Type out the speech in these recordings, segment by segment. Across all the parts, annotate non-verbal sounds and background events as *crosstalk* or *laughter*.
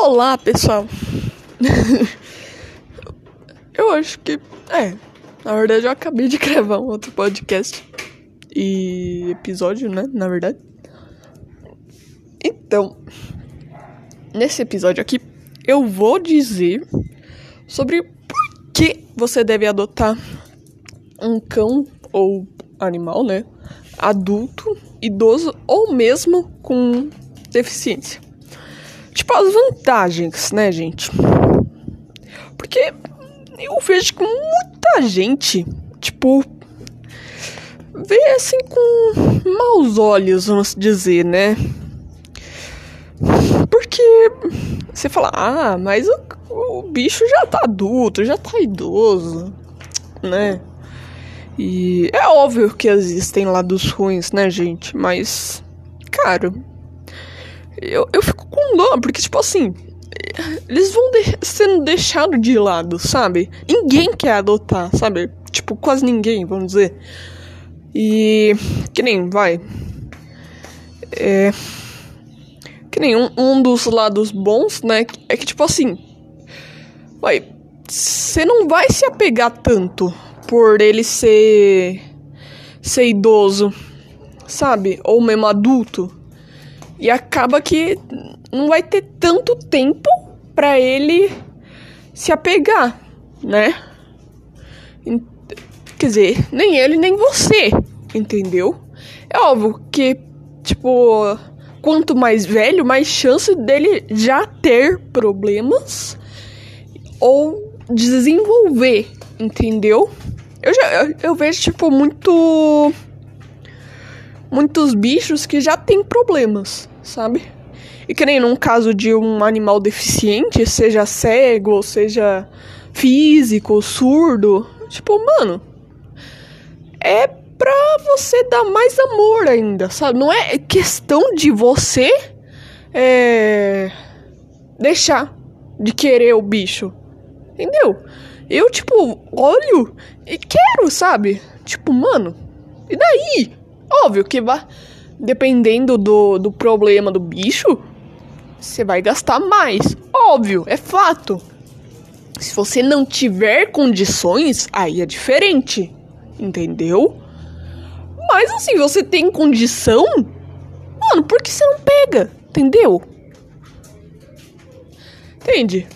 Olá, pessoal. eu acho que. É. Na verdade, eu acabei de gravar um outro podcast. E episódio, né? Na verdade. Então. Nesse episódio aqui, eu vou dizer sobre por que você deve adotar um cão ou animal, né? Adulto, idoso ou mesmo com deficiência. Tipo, as vantagens, né, gente? Porque eu vejo que muita gente, tipo, vê assim com maus olhos, vamos dizer, né? Porque você fala, ah, mas o, o bicho já tá adulto, já tá idoso, né? E é óbvio que existem lados ruins, né, gente? Mas, cara, eu, eu fico com dó, porque, tipo assim, eles vão de sendo deixados de lado, sabe? Ninguém quer adotar, sabe? Tipo, quase ninguém, vamos dizer. E. Que nem, vai. É. Que nem um, um dos lados bons, né? É que, tipo assim. Vai. Você não vai se apegar tanto por ele ser. ser idoso, sabe? Ou mesmo adulto. E acaba que não vai ter tanto tempo para ele se apegar, né? Quer dizer, nem ele nem você, entendeu? É óbvio que, tipo, quanto mais velho, mais chance dele já ter problemas ou desenvolver, entendeu? Eu já eu, eu vejo, tipo, muito muitos bichos que já têm problemas, sabe? E que nem num caso de um animal deficiente, seja cego, ou seja físico, surdo, tipo, mano, é pra você dar mais amor ainda, sabe? Não é questão de você é, deixar de querer o bicho, entendeu? Eu, tipo, olho e quero, sabe? Tipo, mano, e daí? Óbvio que vai. Dependendo do, do problema do bicho, você vai gastar mais. Óbvio, é fato. Se você não tiver condições, aí é diferente. Entendeu? Mas assim, você tem condição? Mano, por que você não pega? Entendeu? Entende?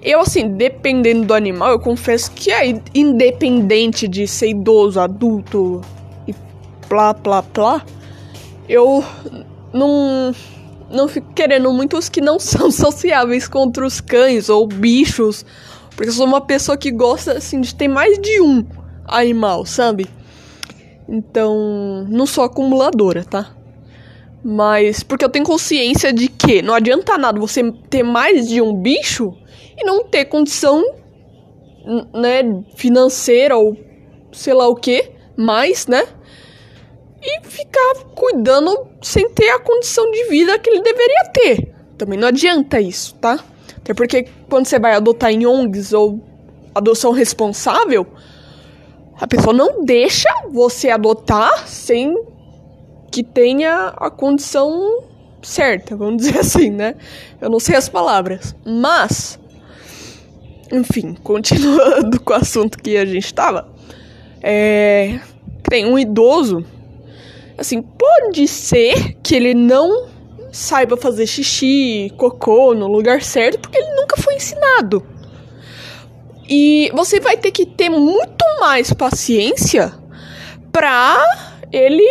Eu, assim, dependendo do animal, eu confesso que é independente de ser idoso, adulto, plá, plá, plá, eu não, não fico querendo muitos que não *laughs* são sociáveis contra os cães ou bichos, porque eu sou uma pessoa que gosta, assim, de ter mais de um animal, sabe? Então, não sou acumuladora, tá? Mas porque eu tenho consciência de que não adianta nada você ter mais de um bicho e não ter condição, né, financeira ou sei lá o que, mais, né? E ficar cuidando sem ter a condição de vida que ele deveria ter. Também não adianta isso, tá? Até porque quando você vai adotar em ONGs ou adoção responsável, a pessoa não deixa você adotar sem que tenha a condição certa, vamos dizer *laughs* assim, né? Eu não sei as palavras, mas enfim, continuando *laughs* com o assunto que a gente tava, é, tem um idoso Assim, pode ser que ele não saiba fazer xixi, cocô no lugar certo, porque ele nunca foi ensinado. E você vai ter que ter muito mais paciência pra ele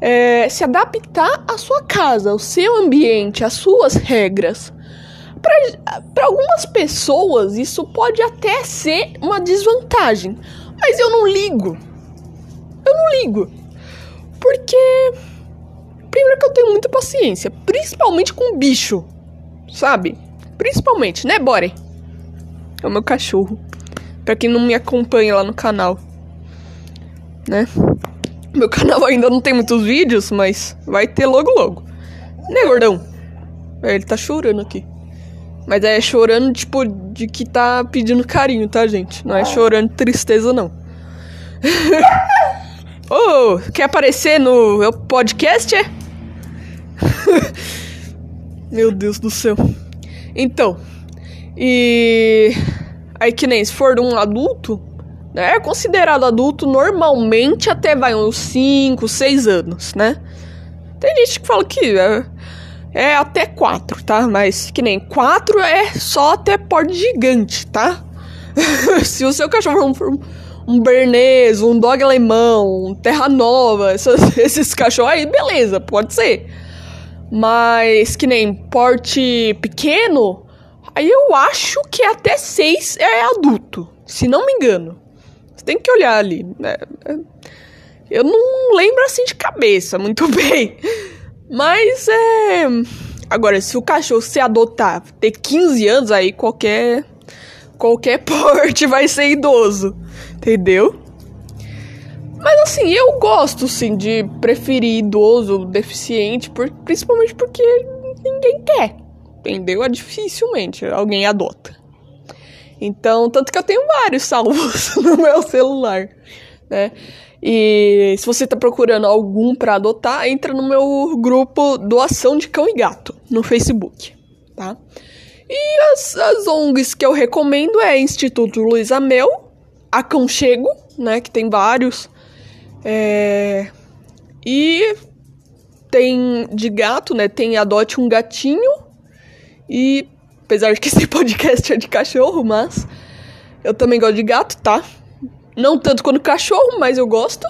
é, se adaptar à sua casa, ao seu ambiente, às suas regras. Para algumas pessoas, isso pode até ser uma desvantagem, mas eu não ligo. Eu não ligo. Porque. Primeiro que eu tenho muita paciência, principalmente com bicho, sabe? Principalmente, né, Bore? É o meu cachorro. Pra quem não me acompanha lá no canal, né? Meu canal ainda não tem muitos vídeos, mas vai ter logo logo. Né, gordão? É, ele tá chorando aqui. Mas é chorando, tipo, de que tá pedindo carinho, tá, gente? Não é chorando tristeza, não. *laughs* Ô, oh, quer aparecer no podcast, é? *laughs* Meu Deus do céu. Então, e aí que nem se for um adulto, né? É considerado adulto normalmente até vai uns 5, 6 anos, né? Tem gente que fala que é, é até 4, tá? Mas que nem 4 é só até porte gigante, tá? *laughs* se o seu cachorro for um, Bernês, um Dog Alemão, um Terra Nova, esses, *laughs* esses cachorros aí, beleza, pode ser. Mas que nem porte pequeno, aí eu acho que até 6 é adulto, se não me engano. Você tem que olhar ali. Né? Eu não lembro assim de cabeça muito *laughs* bem. Mas é. Agora, se o cachorro se adotar, ter 15 anos, aí qualquer. Qualquer *laughs* porte vai ser idoso. Entendeu? Mas assim, eu gosto sim de preferir idoso, deficiente, por, principalmente porque ninguém quer. Entendeu? É dificilmente alguém adota. Então, tanto que eu tenho vários salvos *laughs* no meu celular, né? E se você tá procurando algum para adotar, entra no meu grupo Doação de Cão e Gato no Facebook, tá? E as, as ONGs que eu recomendo é Instituto Luiz Amel, Aconchego, né, que tem vários, é, e tem de gato, né, tem Adote um Gatinho, e apesar de que esse *laughs* podcast é de cachorro, mas eu também gosto de gato, tá? Não tanto quanto cachorro, mas eu gosto.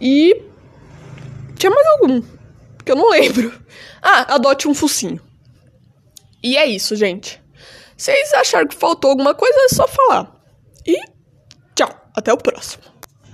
E. Tinha mais algum. Que eu não lembro. Ah, adote um focinho. E é isso, gente. Vocês acharam que faltou alguma coisa, é só falar. E tchau. Até o próximo.